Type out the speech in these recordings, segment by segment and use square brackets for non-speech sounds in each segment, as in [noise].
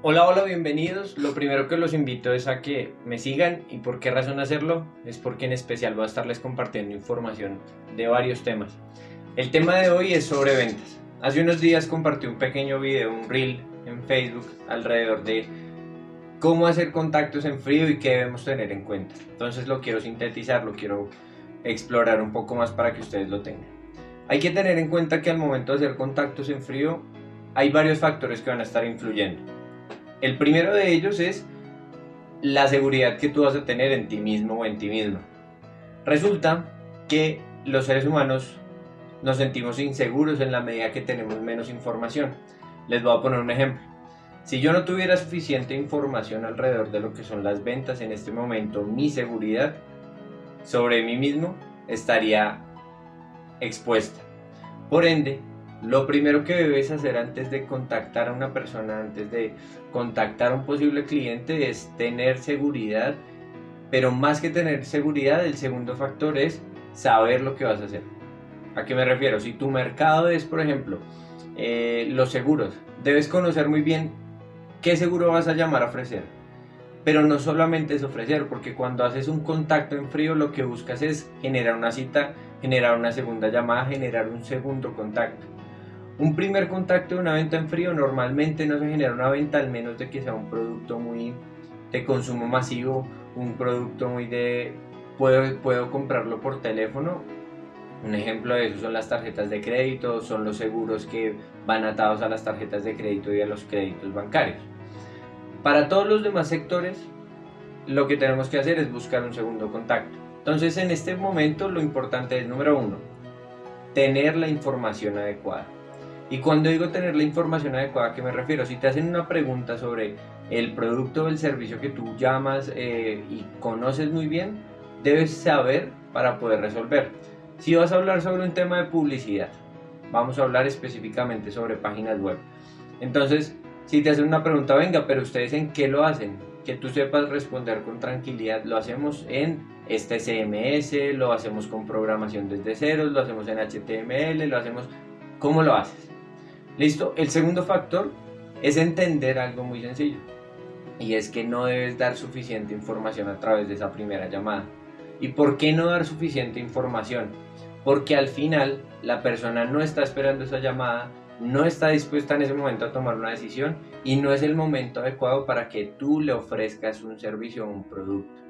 Hola, hola, bienvenidos. Lo primero que los invito es a que me sigan y por qué razón hacerlo es porque en especial voy a estarles compartiendo información de varios temas. El tema de hoy es sobre ventas. Hace unos días compartí un pequeño video, un reel en Facebook alrededor de cómo hacer contactos en frío y qué debemos tener en cuenta. Entonces lo quiero sintetizar, lo quiero explorar un poco más para que ustedes lo tengan. Hay que tener en cuenta que al momento de hacer contactos en frío hay varios factores que van a estar influyendo el primero de ellos es la seguridad que tú vas a tener en ti mismo o en ti mismo. Resulta que los seres humanos nos sentimos inseguros en la medida que tenemos menos información. Les voy a poner un ejemplo. Si yo no tuviera suficiente información alrededor de lo que son las ventas en este momento, mi seguridad sobre mí mismo estaría expuesta. Por ende, lo primero que debes hacer antes de contactar a una persona, antes de contactar a un posible cliente, es tener seguridad. Pero más que tener seguridad, el segundo factor es saber lo que vas a hacer. ¿A qué me refiero? Si tu mercado es, por ejemplo, eh, los seguros, debes conocer muy bien qué seguro vas a llamar a ofrecer. Pero no solamente es ofrecer, porque cuando haces un contacto en frío lo que buscas es generar una cita, generar una segunda llamada, generar un segundo contacto. Un primer contacto de una venta en frío normalmente no se genera una venta al menos de que sea un producto muy de consumo masivo, un producto muy de puedo, puedo comprarlo por teléfono. Un ejemplo de eso son las tarjetas de crédito, son los seguros que van atados a las tarjetas de crédito y a los créditos bancarios. Para todos los demás sectores, lo que tenemos que hacer es buscar un segundo contacto. Entonces, en este momento, lo importante es, número uno, tener la información adecuada. Y cuando digo tener la información adecuada, ¿a qué me refiero? Si te hacen una pregunta sobre el producto o el servicio que tú llamas eh, y conoces muy bien, debes saber para poder resolver. Si vas a hablar sobre un tema de publicidad, vamos a hablar específicamente sobre páginas web. Entonces, si te hacen una pregunta, venga, pero ustedes en qué lo hacen, que tú sepas responder con tranquilidad, lo hacemos en este CMS, lo hacemos con programación desde cero, lo hacemos en HTML, lo hacemos... ¿Cómo lo haces? Listo, el segundo factor es entender algo muy sencillo y es que no debes dar suficiente información a través de esa primera llamada. ¿Y por qué no dar suficiente información? Porque al final la persona no está esperando esa llamada, no está dispuesta en ese momento a tomar una decisión y no es el momento adecuado para que tú le ofrezcas un servicio o un producto.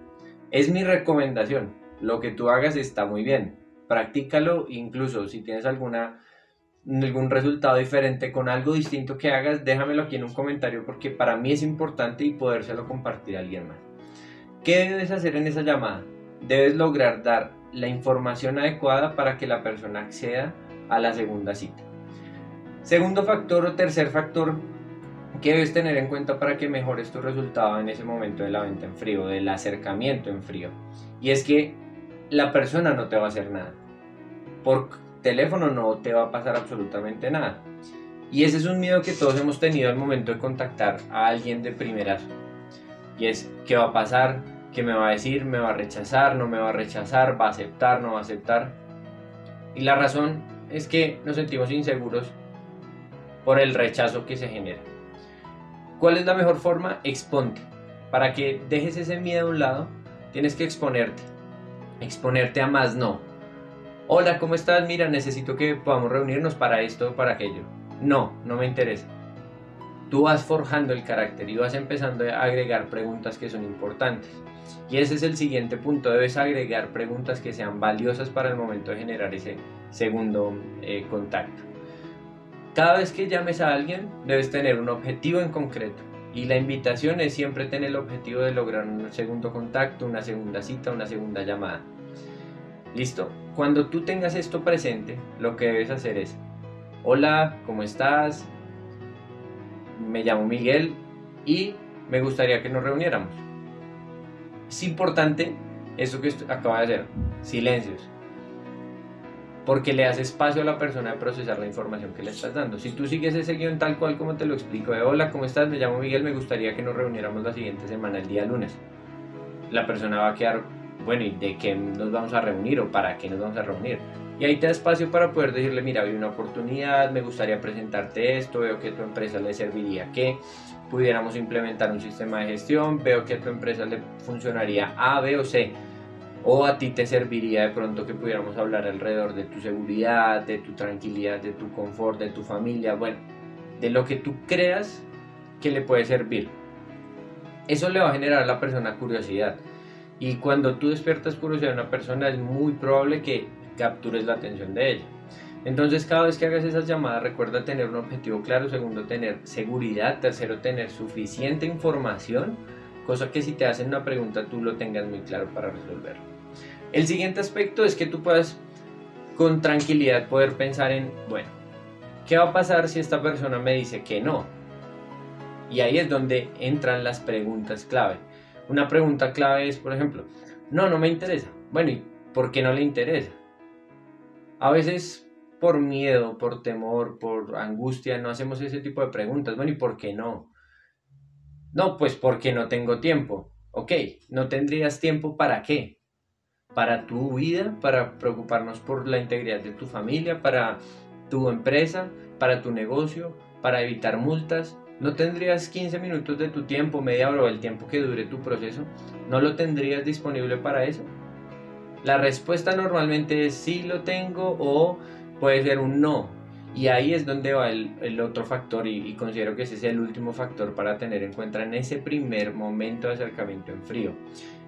Es mi recomendación. Lo que tú hagas está muy bien. Practícalo incluso si tienes alguna algún resultado diferente con algo distinto que hagas, déjamelo aquí en un comentario porque para mí es importante y podérselo compartir a alguien más. ¿Qué debes hacer en esa llamada? Debes lograr dar la información adecuada para que la persona acceda a la segunda cita. Segundo factor o tercer factor que debes tener en cuenta para que mejores tu resultado en ese momento de la venta en frío, del acercamiento en frío. Y es que la persona no te va a hacer nada. Por teléfono no te va a pasar absolutamente nada. Y ese es un miedo que todos hemos tenido al momento de contactar a alguien de primeras. Y es, ¿qué va a pasar? ¿Qué me va a decir? ¿Me va a rechazar? ¿No me va a rechazar? ¿Va a aceptar? ¿No va a aceptar? Y la razón es que nos sentimos inseguros por el rechazo que se genera. ¿Cuál es la mejor forma? Exponte. Para que dejes ese miedo a un lado, tienes que exponerte. Exponerte a más no hola, ¿cómo estás? Mira, necesito que podamos reunirnos para esto o para aquello. No, no me interesa. Tú vas forjando el carácter y vas empezando a agregar preguntas que son importantes. Y ese es el siguiente punto, debes agregar preguntas que sean valiosas para el momento de generar ese segundo eh, contacto. Cada vez que llames a alguien, debes tener un objetivo en concreto. Y la invitación es siempre tener el objetivo de lograr un segundo contacto, una segunda cita, una segunda llamada. Listo. Cuando tú tengas esto presente, lo que debes hacer es, hola, ¿cómo estás? Me llamo Miguel y me gustaría que nos reuniéramos. Es importante eso que acaba de hacer, silencios, porque le das espacio a la persona de procesar la información que le estás dando. Si tú sigues ese guion tal cual como te lo explico, de hola, ¿cómo estás? Me llamo Miguel, me gustaría que nos reuniéramos la siguiente semana, el día lunes. La persona va a quedar bueno, ¿y de qué nos vamos a reunir o para qué nos vamos a reunir? Y ahí te da espacio para poder decirle, mira, hay una oportunidad, me gustaría presentarte esto, veo que a tu empresa le serviría que pudiéramos implementar un sistema de gestión, veo que a tu empresa le funcionaría A, B o C. O a ti te serviría de pronto que pudiéramos hablar alrededor de tu seguridad, de tu tranquilidad, de tu confort, de tu familia, bueno, de lo que tú creas que le puede servir. Eso le va a generar a la persona curiosidad. Y cuando tú despiertas curiosidad en una persona es muy probable que captures la atención de ella. Entonces cada vez que hagas esas llamadas recuerda tener un objetivo claro, segundo tener seguridad, tercero tener suficiente información, cosa que si te hacen una pregunta tú lo tengas muy claro para resolverlo. El siguiente aspecto es que tú puedas con tranquilidad poder pensar en, bueno, ¿qué va a pasar si esta persona me dice que no? Y ahí es donde entran las preguntas clave. Una pregunta clave es, por ejemplo, no, no me interesa. Bueno, ¿y por qué no le interesa? A veces por miedo, por temor, por angustia, no hacemos ese tipo de preguntas. Bueno, ¿y por qué no? No, pues porque no tengo tiempo. Ok, ¿no tendrías tiempo para qué? Para tu vida, para preocuparnos por la integridad de tu familia, para tu empresa, para tu negocio, para evitar multas. ¿No tendrías 15 minutos de tu tiempo, media hora o el tiempo que dure tu proceso? ¿No lo tendrías disponible para eso? La respuesta normalmente es sí lo tengo o puede ser un no. Y ahí es donde va el, otro factor y, considero que ese es el último factor para tener en cuenta en ese primer momento de acercamiento en frío.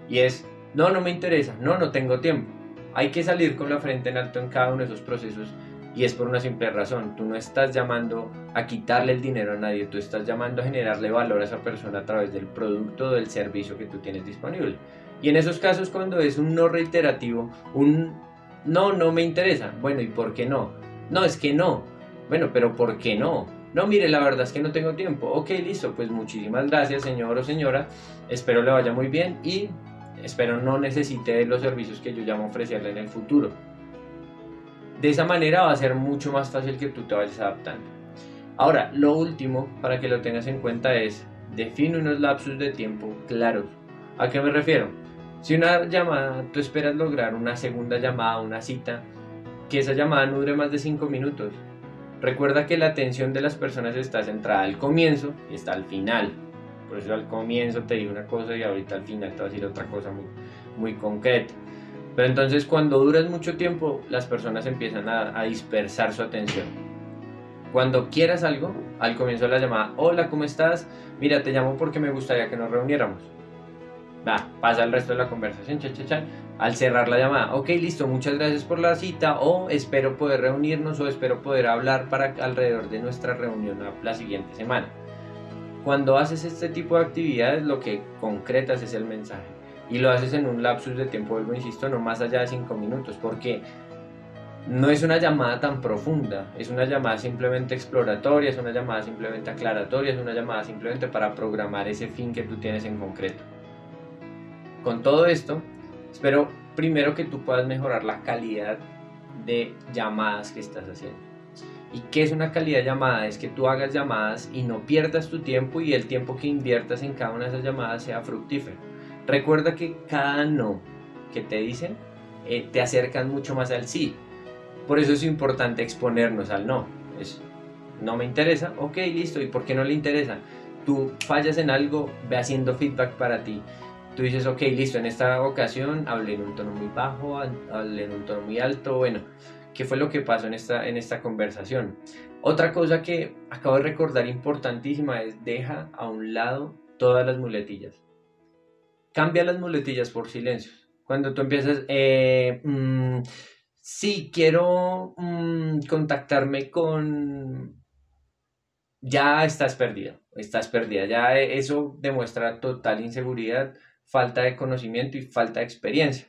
Y es, no, no me interesa, no, no tengo tiempo. Hay que salir con la frente en alto en cada uno de esos procesos y es por una simple razón. Tú no estás llamando a quitarle el dinero a nadie, tú estás llamando a generarle valor a esa persona a través del producto o del servicio que tú tienes disponible. Y en esos casos cuando es un no reiterativo, un no, no me interesa. Bueno, ¿y por qué no? No, es que no. Bueno, pero ¿por qué no? No, mire, la verdad es que no tengo tiempo. Ok, listo, pues muchísimas gracias, señor o señora. Espero le vaya muy bien y espero no necesite los servicios que yo llamo ofrecerle en el futuro. De esa manera va a ser mucho más fácil que tú te vayas adaptando. Ahora, lo último para que lo tengas en cuenta es define unos lapsos de tiempo claros. ¿A qué me refiero? Si una llamada, tú esperas lograr una segunda llamada, una cita, que esa llamada no dure más de 5 minutos. Recuerda que la atención de las personas está centrada al comienzo y está al final. Por eso al comienzo te digo una cosa y ahorita al final te va a decir otra cosa muy concreta. Pero entonces cuando duras mucho tiempo, las personas empiezan a, dispersar su atención. Cuando quieras algo, al comienzo de la llamada, hola, ¿cómo estás? Mira, te llamo porque me gustaría que nos reuniéramos va, pasa el resto de la conversación, cha, cha, cha, al cerrar la llamada, ok, listo, muchas gracias por la cita, o espero poder reunirnos, o espero poder hablar para alrededor de nuestra reunión la siguiente semana. Cuando haces este tipo de actividades, lo que concretas es el mensaje, y lo haces en un lapsus de tiempo, vuelvo, insisto, no más allá de 5 minutos, porque no es una llamada tan profunda, es una llamada simplemente exploratoria, es una llamada simplemente aclaratoria, es una llamada simplemente para programar ese fin que tú tienes en concreto. Con todo esto, espero primero que tú puedas mejorar la calidad de llamadas que estás haciendo. ¿Y qué es una calidad de llamada? Es que tú hagas llamadas y no pierdas tu tiempo y el tiempo que inviertas en cada una de esas llamadas sea fructífero. Recuerda que cada no que te dicen eh, te acercan mucho más al sí. Por eso es importante exponernos al no. Es, no me interesa, ok, listo. ¿Y por qué no le interesa? Tú fallas en algo, ve haciendo feedback para ti tú dices, ok, listo, en esta ocasión hablé en un tono muy bajo, hablé en un tono muy alto, bueno, ¿qué fue lo que pasó en esta, en esta conversación? Otra cosa que acabo de recordar importantísima es deja a un lado todas las muletillas. Cambia las muletillas por silencios. Cuando tú empiezas, eh, mm, sí, quiero mm, contactarme con... Ya estás perdido, estás perdida, ya eso demuestra total inseguridad falta de conocimiento y falta de experiencia.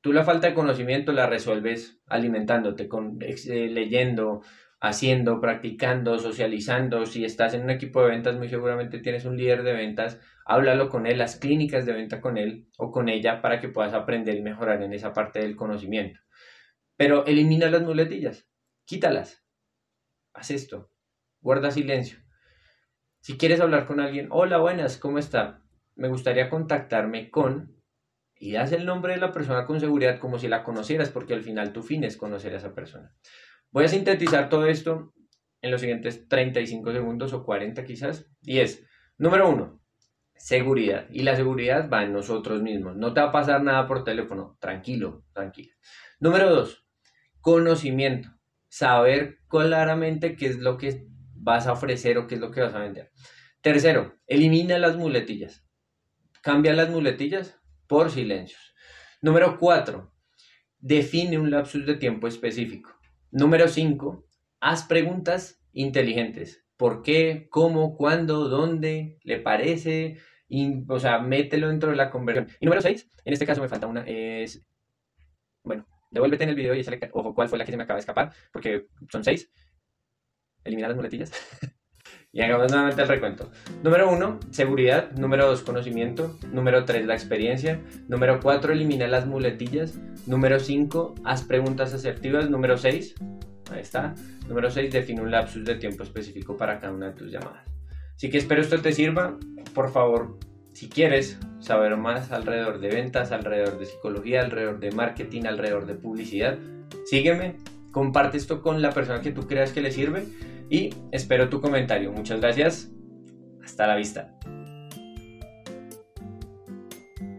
Tú la falta de conocimiento la resuelves alimentándote, con, eh, leyendo, haciendo, practicando, socializando. Si estás en un equipo de ventas, muy seguramente tienes un líder de ventas, háblalo con él, las clínicas de venta con él o con ella para que puedas aprender y mejorar en esa parte del conocimiento. Pero elimina las muletillas, quítalas. Haz esto, guarda silencio. Si quieres hablar con alguien, hola, buenas, ¿cómo está? me gustaría contactarme con y das el nombre de la persona con seguridad como si la conocieras, porque al final tu fin es conocer a esa persona. Voy a sintetizar todo esto en los siguientes 35 segundos o 40 quizás, y es, número uno, seguridad. Y la seguridad va en nosotros mismos. No te va a pasar nada por teléfono, tranquilo, tranquila. Número dos, conocimiento. Saber claramente qué es lo que vas a ofrecer o qué es lo que vas a vender. Tercero, elimina las muletillas. Cambia las muletillas por silencios. Número cuatro, define un lapsus de tiempo específico. Número cinco, haz preguntas inteligentes. ¿Por qué? ¿Cómo? ¿Cuándo? ¿Dónde? ¿Le parece? O sea, mételo dentro de la conversión. Y número seis, en este caso me falta una, es, bueno, devuélvete en el video y sale, ojo, cuál fue la que se me acaba de escapar, porque son seis. Eliminar las muletillas. [laughs] y hagamos nuevamente el recuento. Número uno, seguridad. Número dos, conocimiento. Número tres, la experiencia. Número cuatro, elimina las muletillas. Número cinco, haz preguntas asertivas. Número seis, ahí está. Número seis, define un lapsus de tiempo específico para cada una de tus llamadas. Así que espero esto te sirva. Por favor, si quieres saber más alrededor de ventas, alrededor de psicología, alrededor de marketing, alrededor de publicidad, sígueme, comparte esto con la persona que tú creas que le sirve y espero tu comentario. Muchas gracias. Hasta la vista.